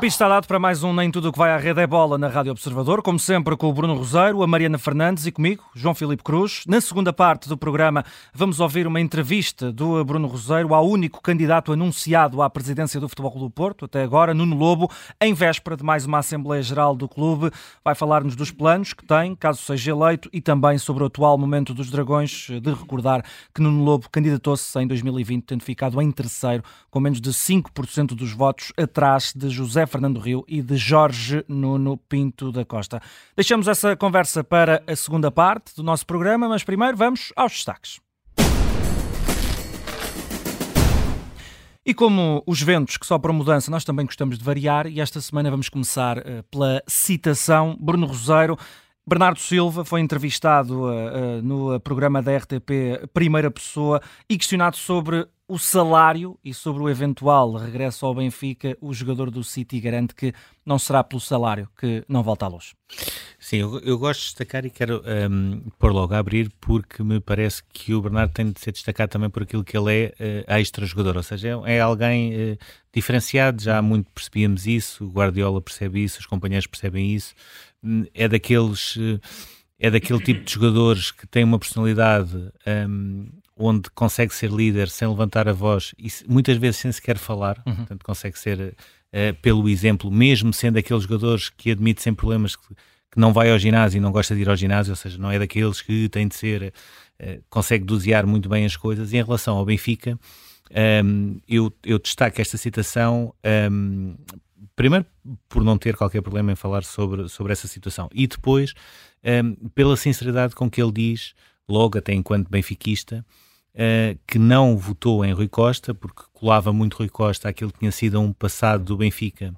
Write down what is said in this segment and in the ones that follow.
apito está dado para mais um Nem Tudo o que vai à rede é bola na Rádio Observador, como sempre com o Bruno Roseiro, a Mariana Fernandes e comigo, João Filipe Cruz. Na segunda parte do programa vamos ouvir uma entrevista do Bruno Roseiro ao único candidato anunciado à presidência do Futebol Clube do Porto, até agora, Nuno Lobo, em véspera de mais uma Assembleia Geral do clube. Vai falar-nos dos planos que tem, caso seja eleito, e também sobre o atual momento dos Dragões, de recordar que Nuno Lobo candidatou-se em 2020, tendo ficado em terceiro, com menos de 5% dos votos atrás de José Fernando Rio e de Jorge Nuno Pinto da Costa. Deixamos essa conversa para a segunda parte do nosso programa, mas primeiro vamos aos destaques. E como os ventos que sopram mudança, nós também gostamos de variar e esta semana vamos começar uh, pela citação. Bruno Roseiro, Bernardo Silva foi entrevistado uh, uh, no programa da RTP Primeira Pessoa e questionado sobre o salário e sobre o eventual regresso ao Benfica, o jogador do City garante que não será pelo salário que não volta à luz. Sim, eu, eu gosto de destacar e quero um, pôr logo a abrir porque me parece que o Bernardo tem de ser destacado também por aquilo que ele é uh, extra-jogador, ou seja, é, é alguém uh, diferenciado, já há muito percebíamos isso, o Guardiola percebe isso, os companheiros percebem isso, hum, é daqueles... Uh, é daquele tipo de jogadores que tem uma personalidade um, onde consegue ser líder sem levantar a voz e muitas vezes sem sequer falar, uhum. portanto consegue ser uh, pelo exemplo, mesmo sendo aqueles jogadores que admite sem problemas que, que, não vai ao ginásio e não gosta de ir ao ginásio, ou seja, não é daqueles que tem de ser, uh, consegue dosear muito bem as coisas. E em relação ao Benfica, um, eu, eu destaco esta citação um, primeiro por não ter qualquer problema em falar sobre, sobre essa situação e depois um, pela sinceridade com que ele diz, logo até enquanto benfiquista, uh, que não votou em Rui Costa, porque colava muito Rui Costa àquilo que tinha sido um passado do Benfica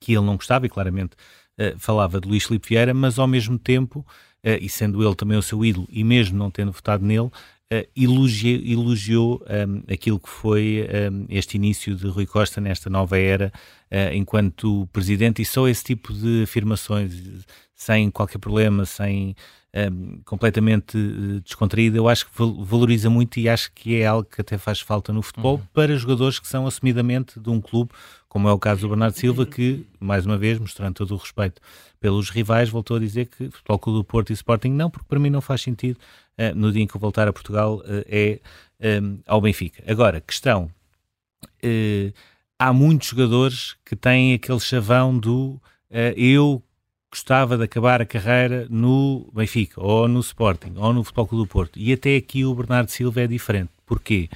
que ele não gostava e claramente uh, falava de Luís Filipe Vieira, mas ao mesmo tempo, uh, e sendo ele também o seu ídolo, e mesmo não tendo votado nele, elogiou, elogiou um, aquilo que foi um, este início de Rui Costa nesta nova era enquanto presidente e só esse tipo de afirmações sem qualquer problema, sem um, completamente uh, descontraída, eu acho que valoriza muito e acho que é algo que até faz falta no futebol uhum. para jogadores que são assumidamente de um clube, como é o caso do Bernardo Silva, que, mais uma vez, mostrando todo o respeito pelos rivais, voltou a dizer que Futebol Clube do Porto e Sporting não, porque para mim não faz sentido uh, no dia em que eu voltar a Portugal uh, é um, ao Benfica. Agora, questão, há muitos jogadores que têm aquele chavão do eu gostava de acabar a carreira no Benfica, ou no Sporting, ou no Futebol Clube do Porto. E até aqui o Bernardo Silva é diferente. Porquê?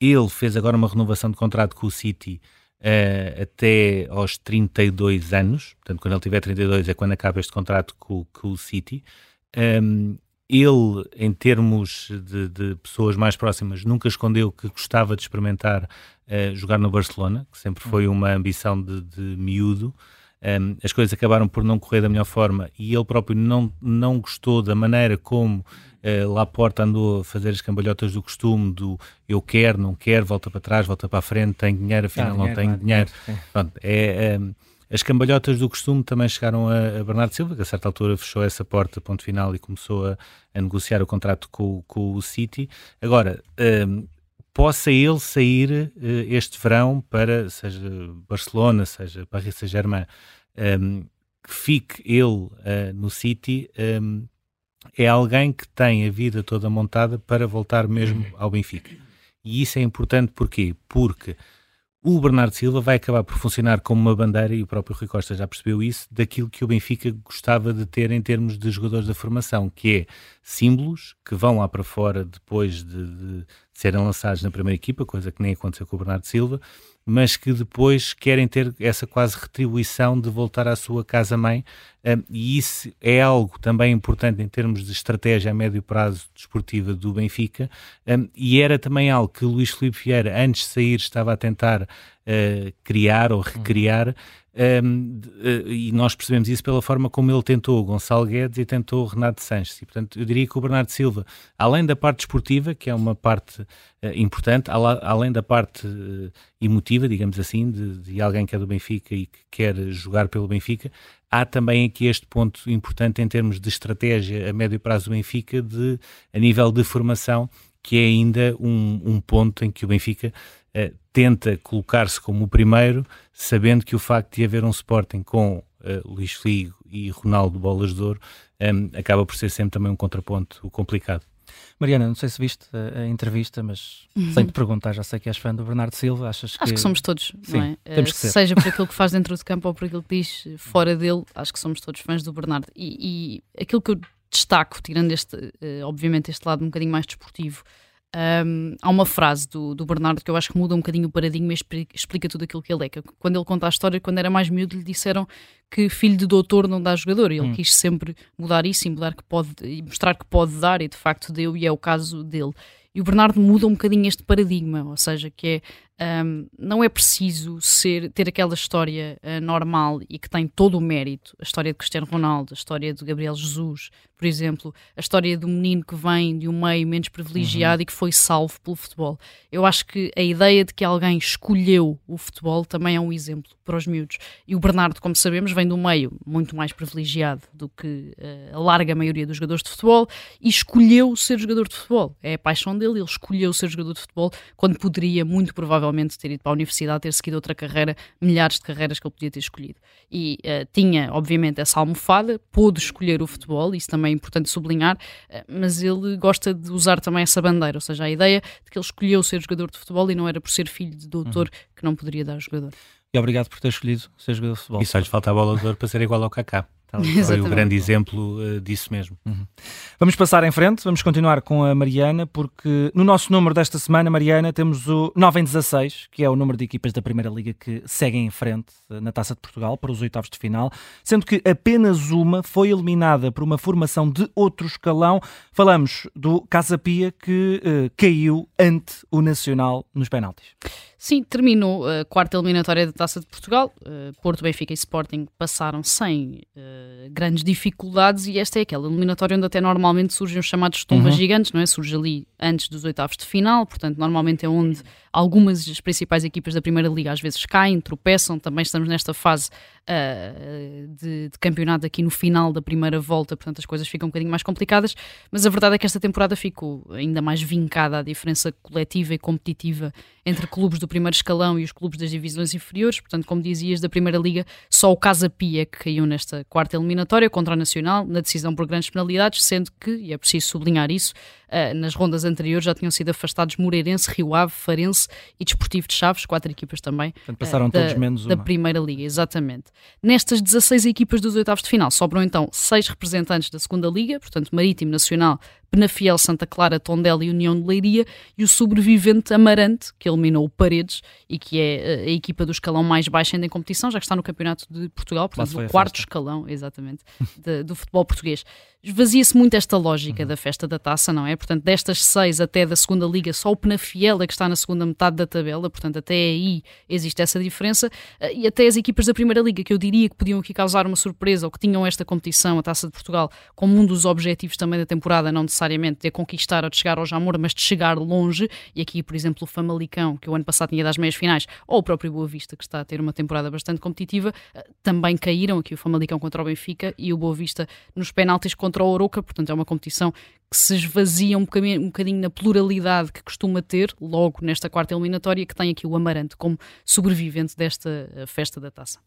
Ele fez agora uma renovação de contrato com o City uh, até aos 32 anos. Portanto, quando ele tiver 32 é quando acaba este contrato com, com o City. Um, ehm, ele, em termos de, de, pessoas mais próximas, nunca escondeu que gostava de experimentar uh, jogar no Barcelona, que sempre foi uma ambição de, de miúdo um, as coisas acabaram por não correr da melhor forma e ele próprio não, não gostou da maneira como uh, Laporta andou a fazer as cambalhotas do costume, do eu quero, não quero, volta para trás, volta para a frente, tenho dinheiro, afinal não, tenho dinheiro. Pronto, é, um, as cambalhotas do costume também chegaram a, a, Bernardo Silva, que a certa altura fechou essa porta, ponto final, e começou a, a negociar o contrato com, com o City. Agora, um, possa ele sair uh, este verão para, seja Barcelona, seja Paris Saint-Germain, um, ehm, que fique ele uh, no City, um, ehm, é alguém que tem a vida toda montada para voltar mesmo ao Benfica. E isso é importante porquê? Porque o Bernardo Silva vai acabar por funcionar como uma bandeira, e o próprio Rui Costa já percebeu isso, daquilo que o Benfica gostava de ter em termos de jogadores da formação, que é símbolos que vão lá para fora depois de, de serem lançados na primeira equipa, coisa que nem aconteceu com o Bernardo Silva, mas que depois querem ter essa quase retribuição de voltar à sua casa-mãe, e isso é algo também importante em termos de estratégia a médio prazo desportiva do Benfica, e era também algo que Luís Filipe Vieira, antes de sair, estava a tentar uh, criar ou recriar, um, e nós percebemos isso pela forma como ele tentou Gonçalo Guedes e tentou Renato Sanches. E, portanto, eu diria que o Bernardo Silva, além da parte esportiva, que é uma parte uh, importante, além da parte emotiva, digamos assim, de, de, alguém que é do Benfica e que quer jogar pelo Benfica, há também aqui este ponto importante em termos de estratégia a médio prazo do Benfica, de, a nível de formação, que é ainda um, um ponto em que o Benfica uh, tenta colocar-se como o primeiro, sabendo que o facto de haver um Sporting com uh, Luís Figo e Ronaldo Bolas de Ouro um, acaba por ser sempre também um contraponto complicado. Mariana, não sei se viste a, a entrevista, mas uhum. sem te perguntar, já sei que és fã do Bernardo Silva, achas que... Acho que somos todos, Sim, não é? Temos que ser. Seja por aquilo que faz dentro do campo ou por aquilo que diz fora dele, acho que somos todos fãs do Bernardo. E, e aquilo que eu destaco, tirando este, uh, obviamente, este lado um bocadinho mais desportivo, um, há uma frase do, do, Bernardo que eu acho que muda um bocadinho o paradigma e explica tudo aquilo que ele é. Que quando ele conta a história, quando era mais miúdo, lhe disseram que filho de doutor não dá jogador. E ele hum. quis sempre mudar isso e, mudar que pode, e mostrar que pode dar, e de facto deu, e é o caso dele. E o Bernardo muda um bocadinho este paradigma, ou seja, que é um, não é preciso ser, ter aquela história uh, normal e que tem todo o mérito, a história de Cristiano Ronaldo, a história de Gabriel Jesus, por exemplo, a história do menino que vem de um meio menos privilegiado uhum. e que foi salvo pelo futebol. Eu acho que a ideia de que alguém escolheu o futebol também é um exemplo para os miúdos. E o Bernardo, como sabemos, vem de um meio muito mais privilegiado do que uh, a larga maioria dos jogadores de futebol e escolheu ser jogador de futebol. É a paixão dele, ele escolheu ser jogador de futebol quando poderia, muito provavelmente, provavelmente ter ido para a universidade, ter seguido outra carreira, milhares de carreiras que ele podia ter escolhido. E uh, tinha, obviamente, essa almofada, pôde escolher o futebol, isso também é importante sublinhar, uh, mas ele gosta de usar também essa bandeira, ou seja, a ideia de que ele escolheu ser jogador de futebol e não era por ser filho de doutor uhum. que não poderia dar jogador. E obrigado por ter escolhido ser jogador de futebol. E só lhe falta a bola de ouro para ser igual ao Kaká. Foi o grande exemplo uh, disso mesmo. Uhum. Vamos passar em frente, vamos continuar com a Mariana, porque no nosso número desta semana, Mariana, temos o 9 em 16, que é o número de equipas da Primeira Liga que seguem em frente uh, na Taça de Portugal para os oitavos de final, sendo que apenas uma foi eliminada por uma formação de outro escalão. Falamos do Casa Pia, que uh, caiu ante o Nacional nos penaltis. Sim, terminou a quarta eliminatória da Taça de Portugal. Uh, Porto, Benfica e Sporting passaram sem uh, grandes dificuldades e esta é aquela eliminatória onde até normalmente surgem os chamados tombas uhum. gigantes, não é? Surge ali antes dos oitavos de final, portanto, normalmente é onde algumas das principais equipas da Primeira Liga às vezes caem, tropeçam. Também estamos nesta fase uh, de, de, campeonato aqui no final da primeira volta, portanto as coisas ficam um bocadinho mais complicadas. Mas a verdade é que esta temporada ficou ainda mais vincada a diferença coletiva e competitiva entre clubes do primeiro escalão e os clubes das divisões inferiores. Portanto, como dizias, da Primeira Liga, só o Casa Pia que caiu nesta quarta eliminatória contra o Nacional, na decisão por grandes penalidades, sendo que, e é preciso sublinhar isso, uh, nas rondas anteriores já tinham sido afastados Moreirense, Rio Ave, Farense e Desportivo de Chaves, quatro equipas também. Portanto, passaram uh, da, todos menos uma. Da Primeira Liga, exatamente. Nestas 16 equipas dos oitavos de final, sobram então seis representantes da Segunda Liga, portanto, Marítimo Nacional, Penafiel, Santa Clara, Tondela e União de Leiria, e o sobrevivente Amarante, que eliminou o Paredes e que é eh, a equipa do escalão mais baixo ainda em competição, já que está no Campeonato de Portugal, portanto, no quarto escalão, exatamente, de, do futebol português. Esvazia-se muito esta lógica uhum. da festa da taça, não é? Portanto, destas seis até da segunda liga, só o Penafiel é que está na segunda metade da tabela, portanto, até aí existe essa diferença. Eh, e até as equipas da primeira liga, que eu diria que podiam aqui causar uma surpresa ou que tinham esta competição, a taça de Portugal, como um dos objetivos também da temporada, não necessariamente de conquistar ou de chegar ao Jamor, mas de chegar longe. E aqui, por exemplo, o Famalicão, que o ano passado tinha das meias finais, ou o próprio Boa Vista, que está a ter uma temporada bastante competitiva, eh, também caíram aqui o Famalicão contra o Benfica e o Boa Vista nos penaltis contra o Oroca, portanto é uma competição que se esvazia um bocadinho, um bocadinho na pluralidade que costuma ter, logo nesta quarta eliminatória, que tem aqui o Amarante como sobrevivente desta eh, festa da taça.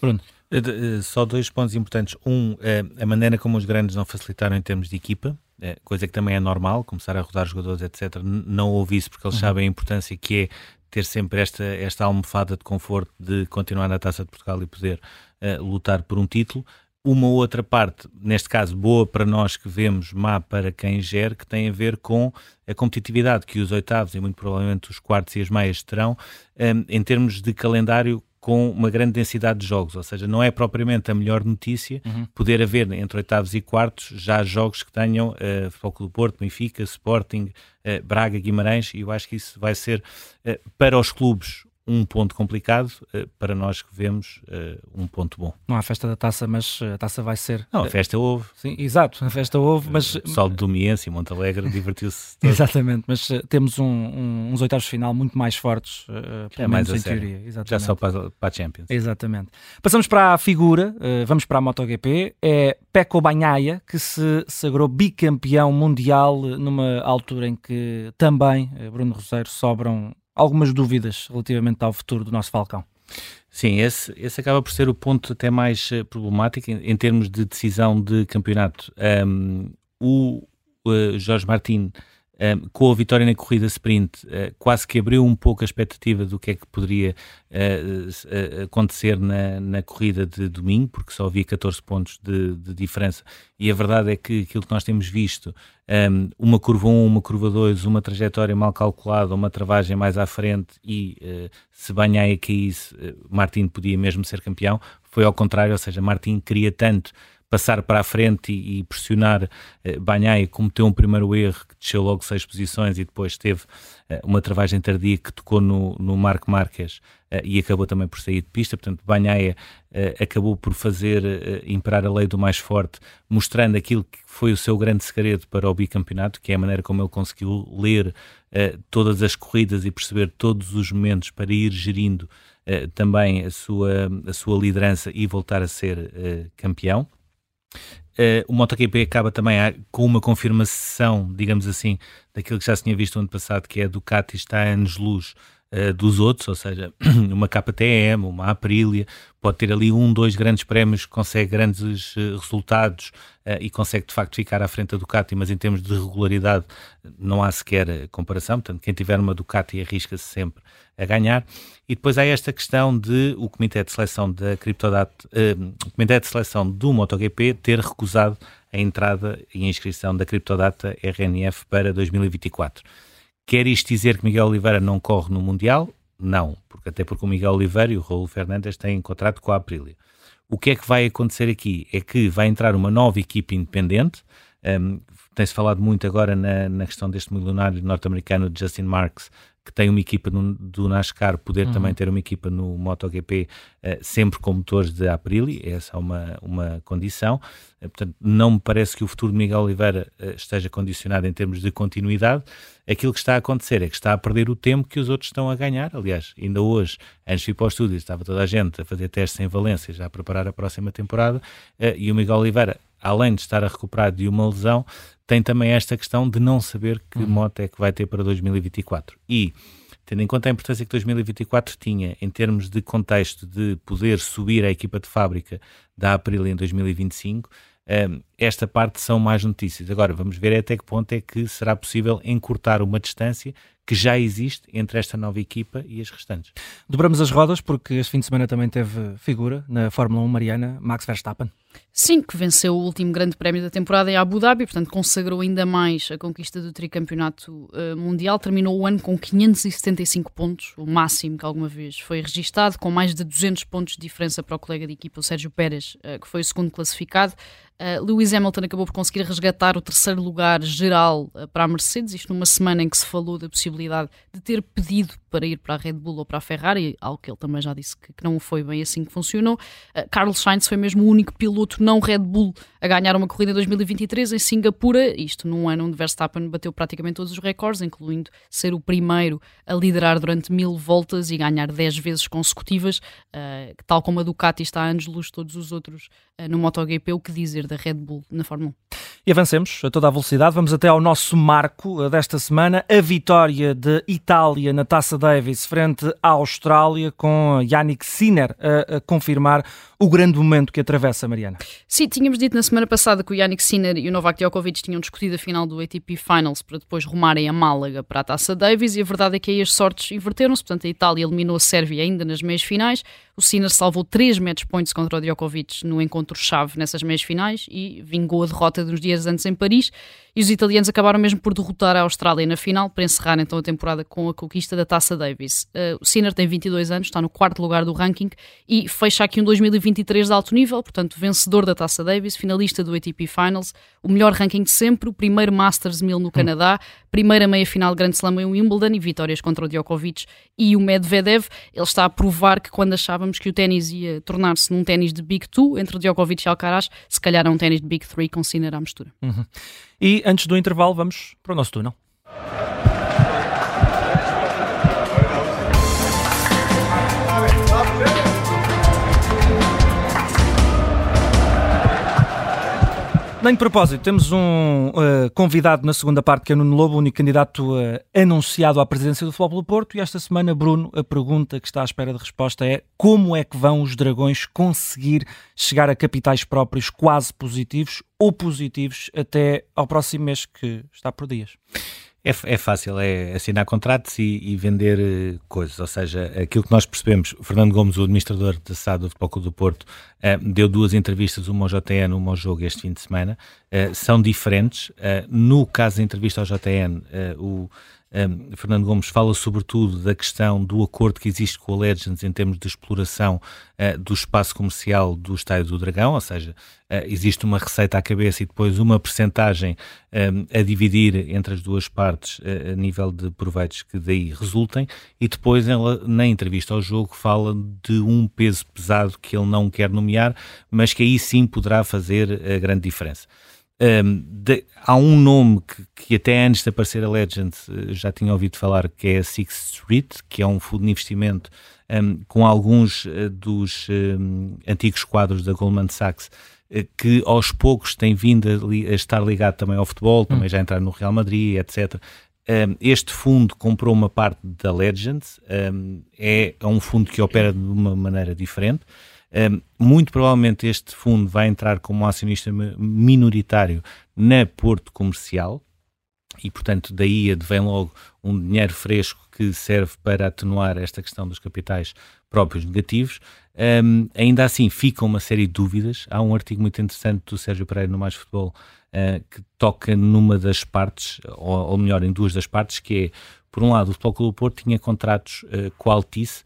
Bruno. Eh, só dois pontos importantes. Um, a maneira como os grandes não facilitaram em termos de equipa, coisa que também é normal, começar a rodar jogadores, etc. Não houve isso porque eles uhum. sabem a importância que é ter sempre esta, esta almofada de conforto de continuar na Taça de Portugal e poder uh, lutar por um título uma outra parte, neste caso boa para nós que vemos, má para quem gere, que tem a ver com a competitividade que os oitavos e muito provavelmente os quartos e as meias terão um, em termos de calendário com uma grande densidade de jogos, ou seja, não é propriamente a melhor notícia uhum. poder haver entre oitavos e quartos já jogos que tenham uh, Futebol Clube do Porto, Benfica, Sporting, uh, Braga, Guimarães, e eu acho que isso vai ser uh, para os clubes um ponto complicado, uh, para nós que vemos uh, um ponto bom. Não há festa da taça, mas a taça vai ser. Não, a festa houve. Sim, exato, a festa houve, mas. O Sol de Domiense e Montalegre divertiu-se. Exatamente, mas temos um, um, uns oitavos de final muito mais fortes, uh, é mais em teoria. Exatamente. Já só para, para a Champions. Exatamente. Passamos para a figura, vamos para a MotoGP. É Pecco Bagnaia, que se sagrou bicampeão mundial numa altura em que também, Bruno Roseiro, sobram algumas dúvidas relativamente ao futuro do nosso Falcão. Sim, esse, esse acaba por ser o ponto até mais eh, problemático em, em termos de decisão de campeonato. Um, o uh, Jorge Martin um, com a vitória na corrida sprint, uh, quase que abriu um pouco a expectativa do que é que poderia uh, acontecer na, na corrida de domingo, porque só havia 14 pontos de, de, diferença. E a verdade é que aquilo que nós temos visto, um, uma curva 1, uma curva 2, uma trajetória mal calculada, uma travagem mais à frente e se Banhaia caísse, Martin podia mesmo ser campeão. Foi ao contrário, ou seja, Martin queria tanto passar para a frente e, e pressionar eh, Banhai, cometeu um primeiro erro que desceu logo seis posições e depois teve eh, uma travagem tardia que tocou no, no Marco Marques eh, e acabou também por sair de pista. Portanto, Banhaia eh, acabou por fazer imperar a lei do mais forte, mostrando aquilo que foi o seu grande segredo para o bicampeonato, que é a maneira como ele conseguiu ler todas as corridas e perceber todos os momentos para ir gerindo também a sua, a sua liderança e voltar a ser campeão. Uh, o MotoGP acaba também a, com uma confirmação, digamos assim, daquilo que já se tinha visto no ano passado, que é a Ducati está a anos-luz uh, dos outros, ou seja, uma KTM, uma Aprilia, pode ter ali um, dois grandes prémios, consegue grandes uh, resultados e consegue de facto ficar à frente da Ducati, mas em termos de regularidade não há sequer comparação, portanto quem tiver uma Ducati arrisca-se sempre a ganhar. E depois há esta questão de o Comitê de Seleção da Criptodata, uh, o Comitê de Seleção do MotoGP ter recusado a entrada e a inscrição da Criptodata RNF para 2024. Quer isto dizer que Miguel Oliveira não corre no Mundial? Não, porque até porque o Miguel Oliveira e o Raul Fernandes têm contrato com a Aprilia. O que é que vai acontecer aqui? É que vai entrar uma nova equipe independente. Um, Tem-se falado muito agora na, na questão deste milionário norte-americano Justin Marks, que tem uma equipa no, do NASCAR poder uhum. também ter uma equipa no MotoGP uh, sempre com motores de Aprilia, essa é uma, uma condição. Uh, portanto, não me parece que o futuro de Miguel Oliveira uh, esteja condicionado em termos de continuidade. Aquilo que está a acontecer é que está a perder o tempo que os outros estão a ganhar. Aliás, ainda hoje, antes de ir para o estúdio, estava toda a gente a fazer testes em Valência, já a preparar a próxima temporada, e o Miguel Oliveira além de estar a recuperar de uma lesão, tem também esta questão de não saber que uhum. moto é que vai ter para 2024. E, tendo em conta a importância que 2024 tinha em termos de contexto de poder subir a equipa de fábrica da Aprilia em 2025, um, esta parte são mais notícias. Agora, vamos ver até que ponto é que será possível encurtar uma distância que já existe entre esta nova equipa e as restantes. Dobramos as rodas porque este fim de semana também teve figura na Fórmula 1 Mariana, Max Verstappen. Sim, que venceu o último grande prémio da temporada em Abu Dhabi, portanto consagrou ainda mais a conquista do tricampeonato uh, mundial. Terminou o ano com 575 pontos, o máximo que alguma vez foi registado, com mais de 200 pontos de diferença para o colega de equipa, o Sérgio Pérez, uh, que foi o segundo classificado. Uh, Lewis Hamilton acabou por conseguir resgatar o terceiro lugar geral uh, para a Mercedes, isto numa semana em que se falou da possibilidade de ter pedido para ir para a Red Bull ou para a Ferrari, algo que ele também já disse que, não foi bem assim que funcionou. Uh, Carlos Sainz foi mesmo o único piloto não Red Bull a ganhar uma corrida em 2023 em Singapura, isto num ano onde Verstappen bateu praticamente todos os recordes, incluindo ser o primeiro a liderar durante mil voltas e ganhar 10 vezes consecutivas, tal como a Ducati está a anos-luz todos os outros no MotoGP, o que dizer da Red Bull na Fórmula 1. E avancemos a toda a velocidade, vamos até ao nosso marco eh, desta semana, a vitória de Itália na Taça Davis frente à Austrália, com Yannick Sinner a, a confirmar o grande momento que atravessa, Mariana. Sim, tínhamos dito na semana passada que o Yannick Sinner e o Novak Djokovic tinham discutido a final do ATP Finals para depois rumarem a Málaga para a Taça Davis e a verdade é que aí as sortes inverteram-se, portanto a Itália eliminou a Sérvia ainda nas meias finais, O Sinner salvou três match points contra o Djokovic no encontro-chave nessas meias finais e vingou a derrota dos dias antes em Paris. E os italianos acabaram mesmo por derrotar a Austrália na final para encerrar então a temporada com a conquista da Taça Davis. Uh, o Sinner tem 22 anos, está no quarto lugar do ranking e fecha aqui um 2023 de alto nível, portanto, vencedor da Taça Davis, finalista do ATP Finals, o melhor ranking de sempre, o primeiro Masters 1000 no hum. Canadá, primeira meia-final Grand Slam em Wimbledon e vitórias contra o Djokovic e o Medvedev. Ele está a provar que quando achávamos que o ténis ia tornar-se num ténis de Big Two entre Djokovic e Alcaraz, se calhar é um ténis de Big Three com Sinner à mistura. Uhum. E antes do intervalo, vamos para o nosso túnel. Nem de propósito, temos um uh, convidado na segunda parte que é Nuno Lobo, o único candidato uh, anunciado à presidência do Futebol do Porto. E esta semana, Bruno, a pergunta que está à espera de resposta é como é que vão os Dragões conseguir chegar a capitais próprios quase positivos ou positivos até ao próximo mês que está por dias? É, é fácil, é assinar contratos e, e, vender uh, coisas. Ou seja, aquilo que nós percebemos, Fernando Gomes, o administrador da SAD do Futebol Clube do Porto, uh, deu duas entrevistas, uma ao JTN, uma ao jogo este fim de semana. Uh, são diferentes. no caso da entrevista ao JTN, o um, Fernando Gomes fala sobretudo da questão do acordo que existe com a Legends em termos de exploração uh, do espaço comercial do Estádio do Dragão, ou seja, uh, existe uma receita à cabeça e depois uma percentagem um, a dividir entre as duas partes uh, a nível de proveitos que daí resultem, e depois ela, na entrevista ao jogo, fala de um peso pesado que ele não quer nomear, mas que aí sim poderá fazer a grande diferença. Um, de, há um nome que, que, até antes de aparecer a Legend eh, já tinha ouvido falar, que é a Sixth Street, que é um fundo de investimento um, com alguns uh, dos um, antigos quadros da Goldman Sachs, uh, que aos poucos tem vindo a, li, a, estar ligado também ao futebol, também hum. já entrar no Real Madrid, etc. este fundo comprou uma parte da Legend, é, é um fundo que opera de uma maneira diferente. Muito provavelmente este fundo vai entrar como acionista minoritário na Porto Comercial e, portanto, daí advém logo um dinheiro fresco que serve para atenuar esta questão dos capitais próprios negativos. Um, ainda assim, ficam uma série de dúvidas. Há um artigo muito interessante do Sérgio Pereira no Mais Futebol uh, que toca numa das partes, ou, ou, melhor, em duas das partes, que é, por um lado, o Futebol Clube do Porto tinha contratos uh, com a Altice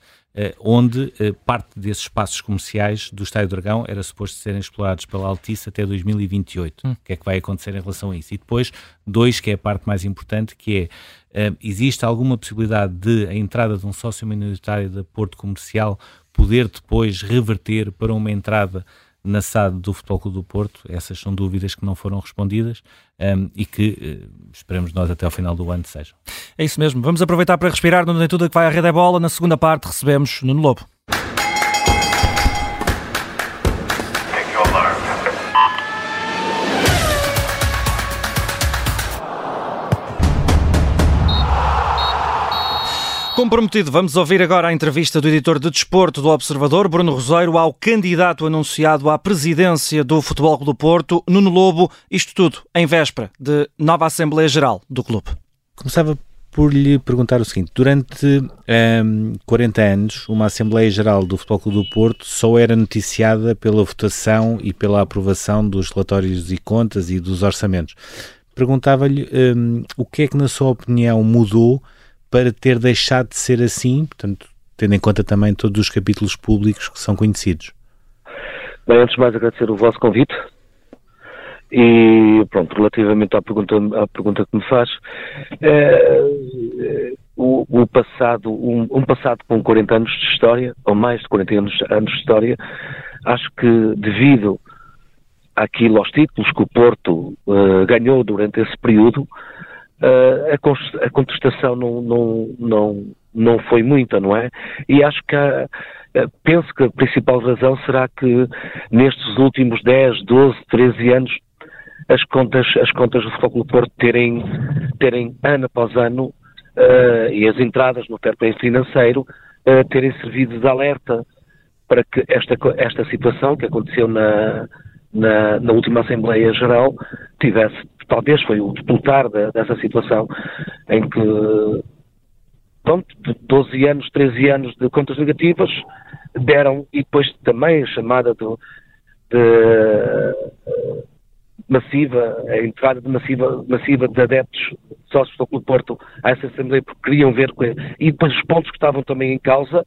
onde eh, parte desses espaços comerciais do Estádio Dragão era suposto serem explorados pela Altice até 2028. Hum. O que é que vai acontecer em relação a isso? E depois, dois, que é a parte mais importante, que é, uh, existe alguma possibilidade de a entrada de um sócio minoritário da Porto Comercial poder depois reverter para uma entrada na SAD do Futebol Clube do Porto. Essas são dúvidas que não foram respondidas um, e que uh, esperamos nós até ao final do ano sejam. É isso mesmo. Vamos aproveitar para respirar no Nem Tudo que vai à Rede é Bola. Na segunda parte recebemos Nuno Lobo. Comprometido, vamos ouvir agora a entrevista do editor de desporto do Observador, Bruno Roseiro, ao candidato anunciado à presidência do Futebol Clube do Porto, Nuno Lobo, isto tudo em véspera de nova Assembleia Geral do clube. Começava por lhe perguntar o seguinte: durante um, 40 anos, uma Assembleia Geral do Futebol Clube do Porto só era noticiada pela votação e pela aprovação dos relatórios e contas e dos orçamentos. Perguntava-lhe um, o que é que, na sua opinião, mudou para ter deixado de ser assim, portanto, tendo em conta também todos os capítulos públicos que são conhecidos? Bem, antes de mais agradecer o vosso convite e pronto, relativamente à pergunta, à pergunta que me faz, é, o, o, passado, um, um, passado com 40 anos de história, ou mais de 40 anos, anos de história, acho que devido àquilo, aos títulos que o Porto uh, ganhou durante esse período, a, contestação não, não, não, não foi muita, não é? E acho que penso que a principal razão será que nestes últimos 10, 12, 13 anos as contas, as contas do Futebol Porto terem, terem ano após ano uh, e as entradas no fair play financeiro uh, terem servido de alerta para que esta, esta situação que aconteceu na, na, na última Assembleia Geral tivesse talvez foi o disputar de, dessa situação em que, pronto, 12 anos, 13 anos de contas negativas, deram, e depois também a chamada do, de, massiva, a entrada de massiva, massiva de adeptos sócios do Clube Porto a essa Assembleia porque queriam ver e depois os pontos que estavam também em causa,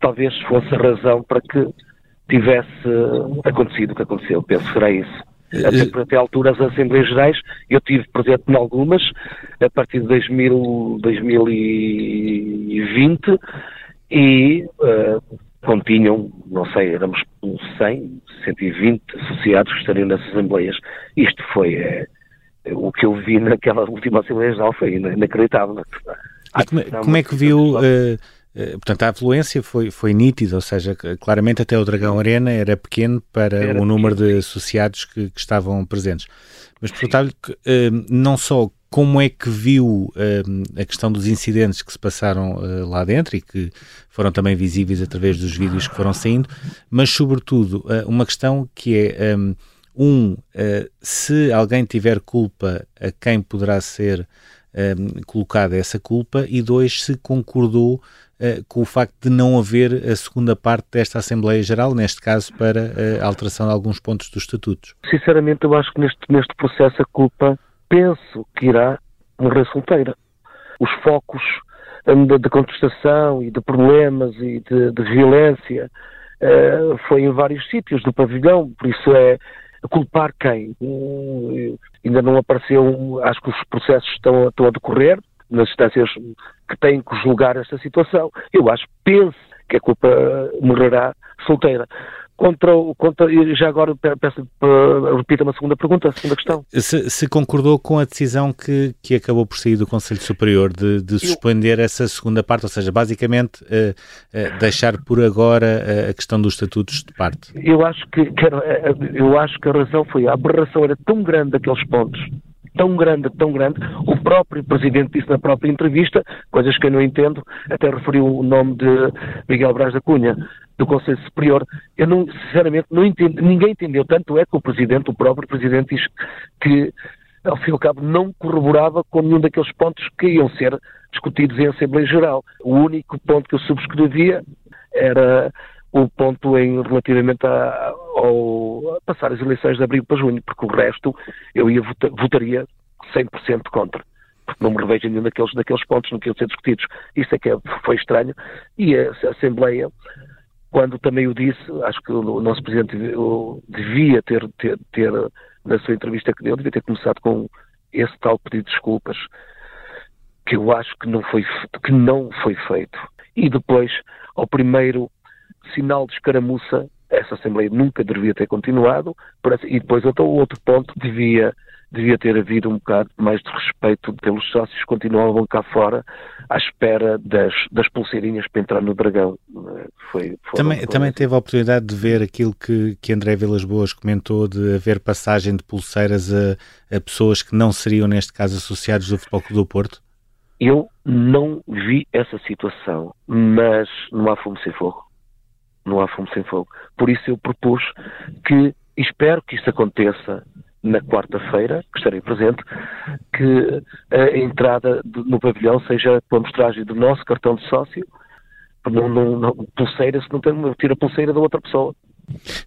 talvez fosse a razão para que tivesse acontecido o que aconteceu. Penso que será isso. Até, até a altura das Assembleias Gerais, eu tive presente em algumas, a partir de 2000, 2020, e uh, continham, não sei, éramos 100, 120 associados que estariam nessas Assembleias. Isto foi é, o que eu vi naquela última Assembleia Geral, foi inacreditável. Como, como, é que viu... Uh eh, portanto, a afluência foi, foi nítida, ou seja, claramente até o Dragão Arena era pequeno para era o número pequeno. de associados que, que, estavam presentes. Mas perguntar-lhe eh, não só como é que viu eh, a questão dos incidentes que se passaram lá dentro e que foram também visíveis através dos vídeos que foram saindo, mas sobretudo uma questão que é um, se alguém tiver culpa, a quem poderá ser colocada essa culpa e dois, se concordou com o facto de não haver a segunda parte desta Assembleia Geral, neste caso para a alteração de alguns pontos dos estatutos? Sinceramente, eu acho que neste, neste processo a culpa, penso que irá morrer solteira. Os focos de contestação e de problemas e de, de violência uh, foi em vários sítios do pavilhão, por isso é culpar quem? Uh, ainda não apareceu, acho que os processos estão, estão a decorrer, nas instâncias que têm que julgar esta situação. Eu acho, penso que a culpa morrerá solteira. Contra, contra, já agora peço repita-me a segunda pergunta, a segunda questão. Se, se, concordou com a decisão que, que acabou por sair do Conselho Superior de, de suspender Eu, essa segunda parte, ou seja, basicamente uh, uh, deixar por agora uh, a questão dos estatutos de parte? Eu acho que, que eu acho que a razão foi a aberração era tão grande daqueles pontos tão grande, tão grande. O próprio Presidente disse na própria entrevista, coisas que eu não entendo, até referiu o nome de Miguel Braz da Cunha, do Conselho Superior. Eu não, sinceramente, não entendo, ninguém entendeu. Tanto é que o Presidente, o próprio Presidente, diz que, ao fim e ao cabo, não corroborava com nenhum daqueles pontos que iam ser discutidos em Assembleia Geral. O único ponto que eu subscrevia era o ponto em relativamente a, ao, a passar as eleições de abril para junho, porque o resto eu ia vota, votaria 100% contra. Porque não me revejo nenhum daqueles, daqueles pontos no que iam ser discutidos. Isso é que é, foi estranho. E a, a Assembleia, quando também o disse, acho que o, o nosso Presidente devia ter, ter, ter, na sua entrevista que deu, devia ter começado com esse tal pedido de desculpas, que eu acho que não foi, que não foi feito. E depois, ao primeiro sinal de escaramuça, essa Assembleia nunca deveria ter continuado, e depois outro, outro ponto, devia, devia ter havido um bocado mais de respeito pelos sócios que continuavam cá fora à espera das, das pulseirinhas para entrar no Dragão. Foi, também, também teve a oportunidade de ver aquilo que, que André Vilas Boas comentou de haver passagem de pulseiras a, a pessoas que não seriam, neste caso, associados do Futebol Clube do Porto? Eu não vi essa situação, mas não há fumo sem fogo não há fumo sem fogo. Por isso eu propus que, espero que isso aconteça na quarta-feira, que estarei presente, que a entrada no pavilhão seja com a mostragem do nosso cartão de sócio, não, não, não, pulseira, se não tem, tira a pulseira da outra pessoa.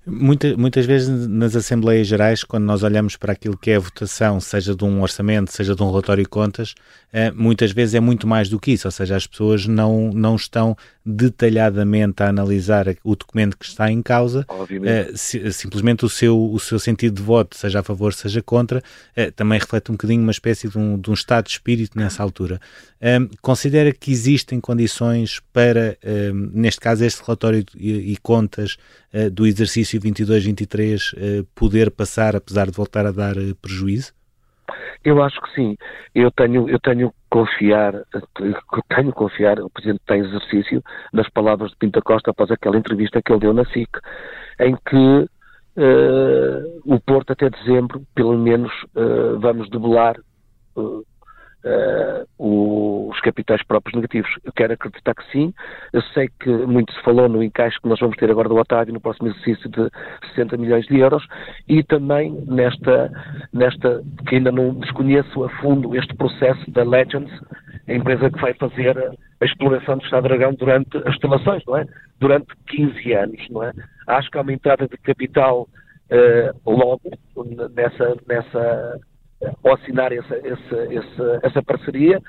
Muita, muitas vezes nas Assembleias Gerais, quando nós olhamos para aquilo que é a votação, seja de um orçamento, seja de um relatório de contas, eh, muitas vezes é muito mais do que isso, ou seja, as pessoas não, não estão detalhadamente a analisar o documento que está em causa, eh, simplesmente o seu, o seu sentido de voto, seja a favor, seja contra, eh, também reflete um bocadinho uma espécie de um, de um estado de espírito nessa altura. considera que existem condições para, neste caso, este relatório e, e contas do exercício 22-23 poder passar, apesar de voltar a dar prejuízo? Eu acho que sim. Eu tenho, eu tenho confiar, tenho confiar, o Presidente tem exercício nas palavras de Pinta Costa após aquela entrevista que ele deu na SIC, em que uh, o Porto até dezembro, pelo menos, uh, vamos debelar uh, uh, os capitais próprios negativos. Eu quero acreditar que sim. Eu sei que muito se falou no encaixe que nós vamos ter agora do Otávio no próximo exercício de 60 milhões de euros e também nesta, nesta que ainda não desconheço a fundo este processo da Legends, a empresa que vai fazer a exploração do Estado Dragão durante as instalações, não é? durante 15 anos, não é? Acho que há uma entrada de capital uh, logo nessa, nessa ao assinar essa, essa, essa, essa parceria.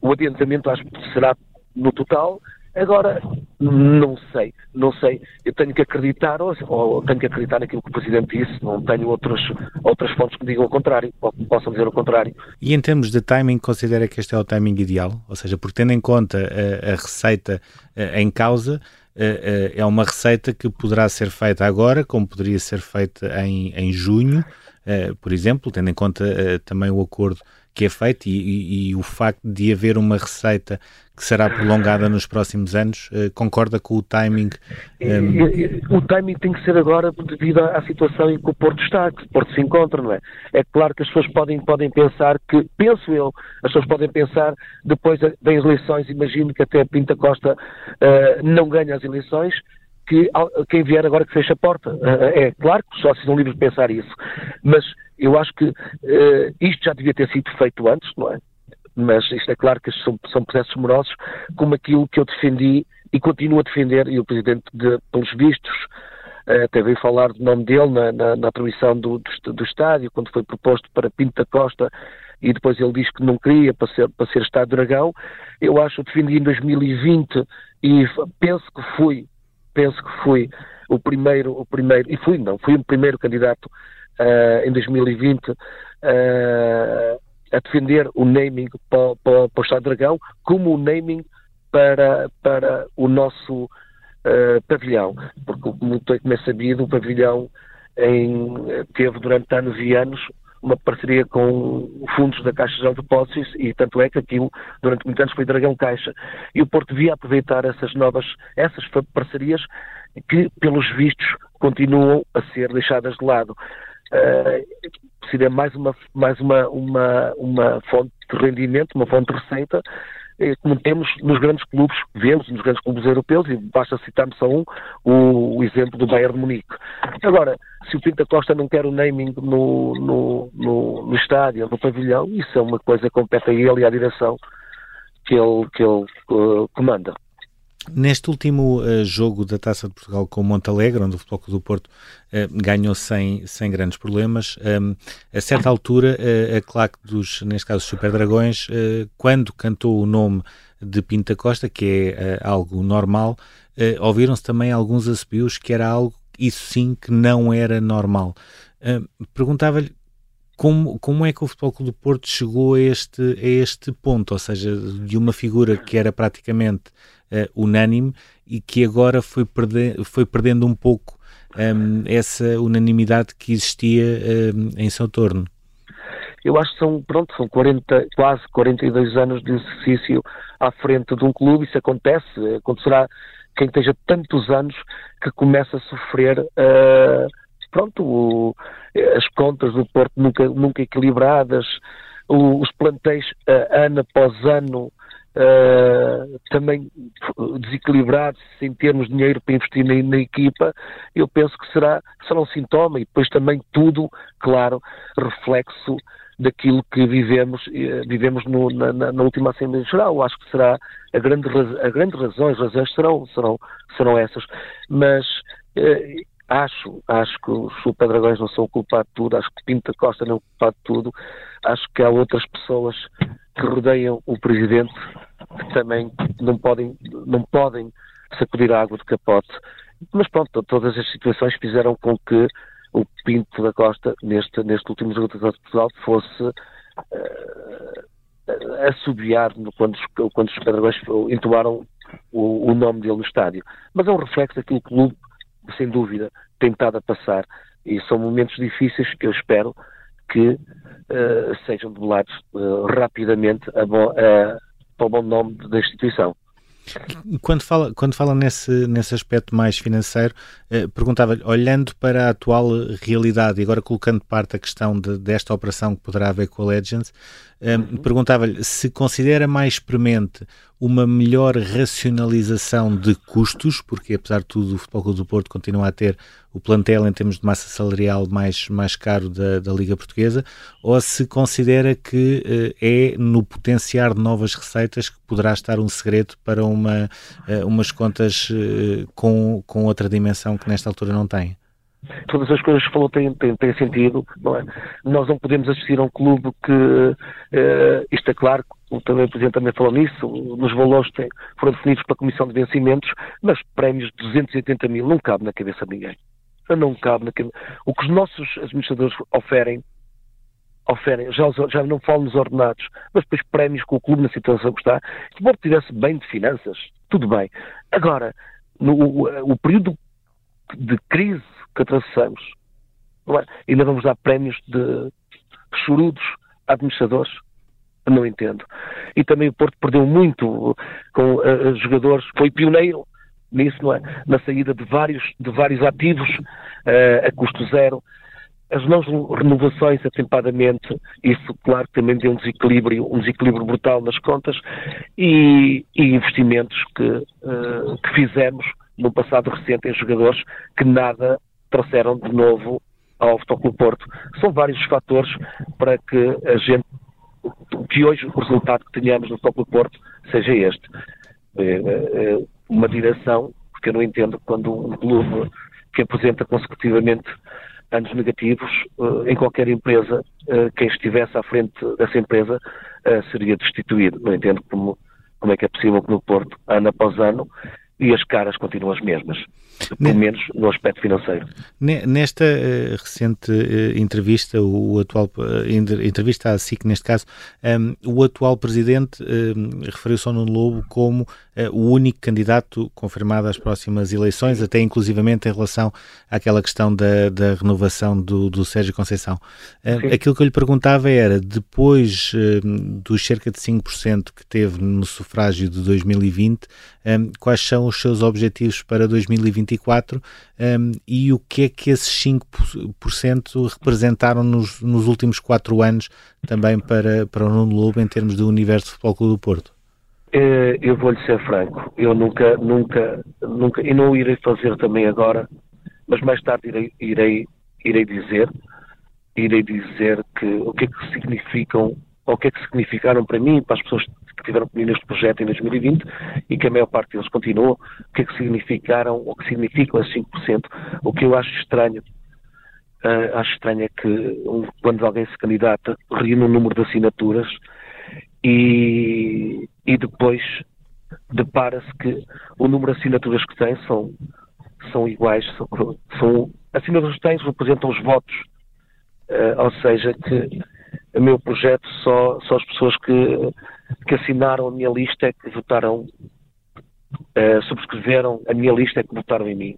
O adiantamento acho que será no total. Agora, não sei, não sei. Eu tenho que acreditar, ou, ou, tenho que acreditar naquilo que o Presidente disse, não tenho outras, outras fontes que digam o contrário, ou que me possam dizer o contrário. E em termos de timing, considera que este é o timing ideal? Ou seja, porque tendo em conta a, a receita a, em causa, a, é uma receita que poderá ser feita agora, como poderia ser feita em, em junho, eh, por exemplo, tendo em conta uh, também o acordo que é feito e, e, e, o facto de haver uma receita que será prolongada nos próximos anos, uh, concorda com o timing? Um... O timing tem que ser agora devido à situação em que o Porto está, que o Porto se encontra, não é? É claro que as pessoas podem, podem pensar que, penso eu, as pessoas podem pensar, depois das eleições, imagino que até Pinta Costa não ganha as eleições, que quem vier agora que feche a porta. Eh, é claro que os sócios são livres de pensar isso, mas eu acho que uh, isto já devia ter sido feito antes, não é? Mas isto é claro que são, são processos morosos, como aquilo que eu defendi e continuo a defender, e o Presidente, de, pelos vistos, uh, até veio falar do nome dele na, na, na atribuição do, do, do, estádio, quando foi proposto para Pinto da Costa, e depois ele diz que não queria para ser, para ser Estado Dragão. Eu acho, defendi em 2020 e penso que fui penso que fui o primeiro, o primeiro, e fui, não, fui o primeiro candidato uh, em 2020 uh, eh, a defender o naming para, para, para o Estado Dragão como o naming para, para o nosso uh, pavilhão, porque como, é sabido, o pavilhão em, teve durante anos e anos uma parceria com fundos da Caixa Geral de Depósitos e tanto é que aquilo durante muitos anos foi Dragão Caixa. E o Porto devia aproveitar essas novas, essas parcerias que, pelos vistos, continuam a ser deixadas de lado. Uh, seria mais uma, mais uma, uma, uma fonte de rendimento, uma fonte de receita eh, como temos nos grandes clubes, vemos nos grandes clubes europeus, e basta citar-me só um, o, o, exemplo do Bayern de Munique. Agora, se o Pinta Costa não quer o naming no, no, no, no estádio, no pavilhão, isso é uma coisa que compete a ele e à direção que ele, que ele uh, comanda. Neste último uh, jogo da Taça de Portugal com o Montalegre, onde o Futebol Clube do Porto uh, ganhou sem, sem grandes problemas, um, a certa altura uh, a claque dos, neste caso, Super Dragões, quando cantou o nome de Pinta Costa, que é algo normal, ouviram-se também alguns assobios que era algo, isso sim, que não era normal. Perguntava-lhe como, como é que o Futebol Clube do Porto chegou a este, a este ponto, ou seja, de uma figura que era praticamente uh, unânime e que agora foi, perder, foi perdendo um pouco um, ehm, essa unanimidade que existia um, ehm, em seu torno? Eu acho que são, pronto, são 40, quase 42 anos de exercício à frente de um clube, isso acontece, acontecerá quem esteja tantos anos que começa a sofrer uh, pronto, o, as contas do Porto nunca, nunca equilibradas, o, os plantéis uh, ano após ano uh, também desequilibrados sem termos dinheiro para investir na, na, equipa, eu penso que será, será um sintoma e depois também tudo, claro, reflexo daquilo que vivemos, uh, vivemos no, na, na, última Assembleia Geral. Acho que será a grande, a grande razão, as razões serão, serão, serão essas. Mas uh, acho, acho que os Super Dragões não são o culpado de tudo, acho que Pinto da Costa não é o culpado de tudo, acho que há outras pessoas que rodeiam o Presidente que também não podem, não podem sacudir a água do capote. Mas pronto, todas as situações fizeram com que o Pinto da Costa, neste, neste último jogo de Portugal, fosse uh, assobiar quando, quando os Super Dragões entoaram o, o, nome dele no estádio. Mas é um reflexo daquilo que o clube sem dúvida, tem estado a passar. E são momentos difíceis que eu espero que uh, sejam debelados uh, rapidamente a bo, uh, para o bom nome da instituição. Quando fala, quando fala nesse, nesse aspecto mais financeiro, eh, perguntava-lhe, olhando para a atual realidade e agora colocando parte a questão de, desta operação que poderá haver com a Legends, eh, uhum. perguntava-lhe se considera mais premente uma melhor racionalização de custos, porque apesar de tudo o Futebol Clube do Porto continua a ter o plantel em termos de massa salarial mais, mais caro da, da Liga Portuguesa, ou se considera que é no potenciar de novas receitas que poderá estar um segredo para uma, umas contas com, com outra dimensão que nesta altura não tem? Todas as coisas que falou têm, têm, têm sentido, não é? Nós não podemos assistir a um clube que, uh, isto é claro, também o Presidente também falou nisso, nos valores foram definidos pela Comissão de Vencimentos, mas prémios de 280 mil não cabe na cabeça de ninguém. Não cabe na cabeça. O que os nossos administradores oferem, oferem, já, já não falo nos ordenados, mas depois prémios com o clube na situação que está, se o estivesse bem de finanças, tudo bem. Agora, no, o, o período de crise que atravessamos. É? Ainda vamos dar prémios de chorudos a administradores? Não entendo. E também o Porto perdeu muito com uh, jogadores, foi pioneiro nisso, não é? Na saída de vários, de vários ativos uh, a custo zero. As não renovações, atempadamente, isso, claro, também deu um desequilíbrio, um desequilíbrio brutal nas contas e, e investimentos que, uh, que fizemos no passado recente em jogadores que nada trouxeram de novo ao Futebol Porto. São vários os fatores para que a gente, que hoje o resultado que tenhamos no Futebol Porto seja este. É, é, uma direção, porque eu não entendo quando um clube que apresenta consecutivamente anos negativos, eh, em qualquer empresa, eh, quem estivesse à frente dessa empresa eh, seria destituído. Não entendo como, como é que é possível que no Porto, ano após ano, e as caras continuam as mesmas pelo menos no aspecto financeiro. Nesta uh, recente uh, entrevista, o, atual uh, entrevista à SIC neste caso, um, ehm, o atual presidente um, referiu-se ao Nuno Lobo como o único candidato confirmado às próximas eleições, até inclusivamente em relação àquela questão da, da renovação do, do Sérgio Conceição. aquilo que eu lhe perguntava era, depois dos cerca de 5% que teve no sufrágio de 2020, um, quais são os seus objetivos para 2024 um, e o que é que esses 5% representaram nos, nos últimos quatro anos também para, para o Nuno Lobo em termos do universo de Futebol Clube do Porto? Eh, eu vou-lhe ser franco, eu nunca, nunca, nunca, e não o irei fazer também agora, mas mais tarde irei, irei, irei dizer, irei dizer que o que é que significam, ou o que é que significaram para mim, para as pessoas que tiveram comigo neste projeto em 2020 e que a maior parte deles continuou, o que é que significaram, ou que significam esses 5%. O que eu acho estranho, uh, acho estranho é que quando alguém se candidata, reúne um número de assinaturas e, e depois depara-se que o número de assinaturas que tem são, são iguais, são, são assinaturas que têm representam os votos, uh, ou seja, que o meu projeto só, só as pessoas que que assinaram a minha lista é que votaram, uh, subscreveram a minha lista é que votaram em mim.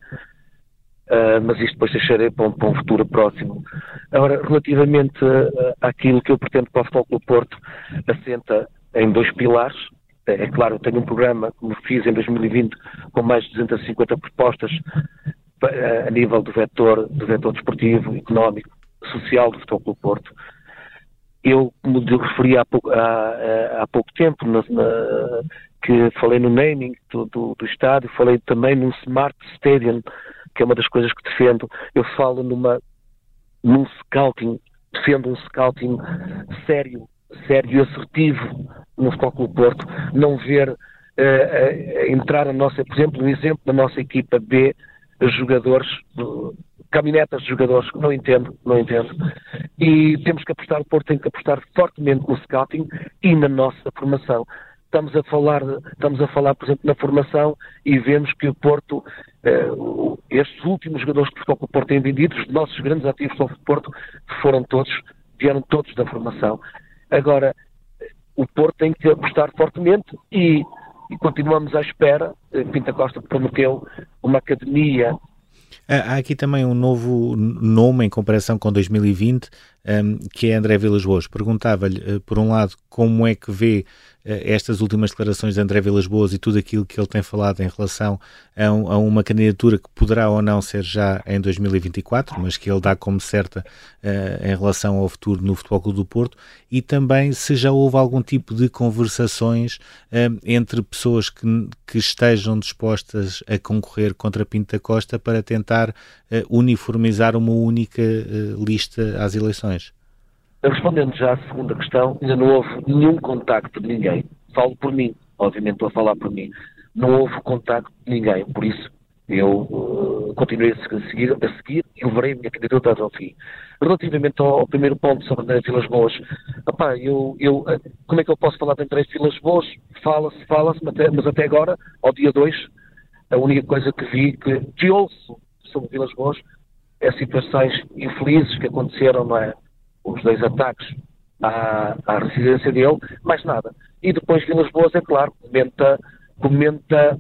Uh, mas isto depois deixarei para um, para um futuro próximo. Agora, relativamente uh, àquilo que eu pretendo para o Futebol Clube Porto, assenta em dois pilares. É, é claro, eu tenho um programa, como fiz em 2020, com mais de 250 propostas uh, a nível do vetor, do vetor desportivo, económico, social do Futebol Clube Porto eu, como eu referi há pouco, há, há pouco tempo, na, na, que falei no naming do, do, do, estádio, falei também num Smart Stadium, que é uma das coisas que defendo. Eu falo numa, num scouting, defendo um scouting sério, sério e assertivo no Futebol Clube Porto, não ver uh, entrar a nossa, por exemplo, um exemplo da nossa equipa B, jogadores caminhonetas de jogadores, não entendo, não entendo. E temos que apostar, o Porto tem que apostar fortemente no scouting e na nossa formação. Estamos a falar, estamos a falar, por exemplo, na formação e vemos que o Porto, eh, estes últimos jogadores que o Porto tem vendido, os nossos grandes ativos do Porto, foram todos, vieram todos da formação. Agora, o Porto tem que apostar fortemente e, e continuamos à espera. Pinta Costa prometeu uma academia Há aqui também um novo nome em comparação com 2020, um, que é André Vilas Boas. Perguntava-lhe, uh, por um lado, como é que vê estas últimas declarações de André Vilas Boas e tudo aquilo que ele tem falado em relação a, um, a, uma candidatura que poderá ou não ser já em 2024, mas que ele dá como certa uh, em relação ao futuro no Futebol Clube do Porto, e também se já houve algum tipo de conversações entre pessoas que, que, estejam dispostas a concorrer contra Pinto da Costa para tentar uniformizar uma única lista às eleições. Respondendo já à segunda questão, ainda não houve nenhum contacto de ninguém. Falo por mim, obviamente estou a falar por mim. Não houve contacto de ninguém, por isso eu uh, continuei a seguir, a seguir e levarei a minha candidatura até ao fim. Relativamente ao, ao, primeiro ponto sobre André Vilas Boas, eu, eu, uh, como é que eu posso falar de André Vilas Boas? Fala-se, fala-se, mas até agora, ao dia 2, a única coisa que vi, que, que ouço sobre Vilas Boas, é situações infelizes que aconteceram, não é? Os dois ataques à, à residência dele, mais nada. E depois Vilas Boas, é claro, comenta, comenta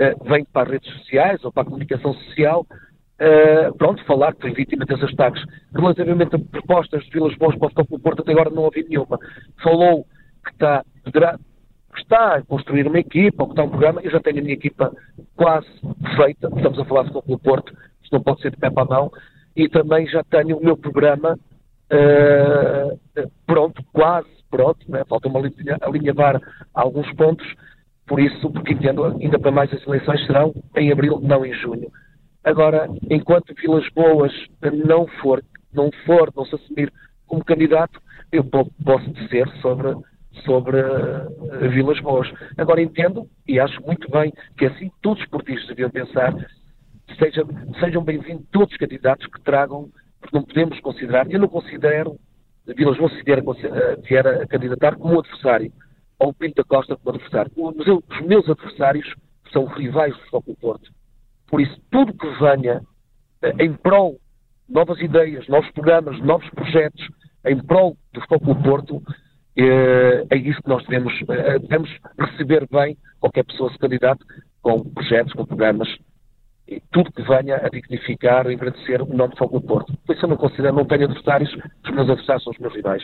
uh, vem para as redes sociais ou para a comunicação social, uh, pronto, falar que foi vítima desses ataques. Relativamente a propostas de Vilas Boas para o Futebol Porto, até agora não ouvi nenhuma. Falou que está, poderá, que está a construir uma equipa, ou que está um programa, eu já tenho a minha equipa quase feita, estamos a falar de Futebol Porto, isto não pode ser de pé para a mão, e também já tenho o meu programa uh, pronto, quase pronto, né? falta-me alinhavar alguns pontos, por isso, porque entendo, ainda para mais as eleições serão em abril, não em junho. Agora, enquanto Vilas Boas não for, não for, não se assumir como candidato, eu posso dizer sobre, sobre uh, Vilas Boas. Agora entendo e acho muito bem que assim todos os portistas deviam pensar seja, sejam bem-vindos todos os candidatos que tragam, não podemos considerar, eu não considero, Vilas Boas se vier, a, candidatar como adversário, ou Pinto da Costa como adversário. Os, os meus adversários são rivais do Futebol Porto. Por isso, tudo que venha eh, em prol de novas ideias, novos programas, novos projetos, em prol do Futebol Porto, eh, é isso que nós devemos, eh, devemos receber bem qualquer pessoa se candidate com projetos, com programas e tudo que venha a dignificar, a engrandecer o nome de Fogo do Porto. Por isso eu não considero, não tenho adversários, os meus adversários são os meus rivais.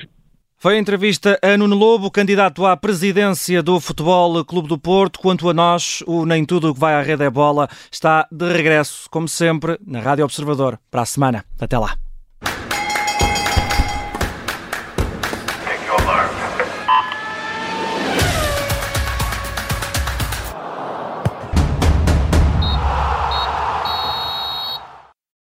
Foi a entrevista a Nuno Lobo, candidato à presidência do Futebol Clube do Porto. Quanto a nós, o Nem Tudo o que vai à rede é bola está de regresso, como sempre, na Rádio Observador, para a semana. Até lá.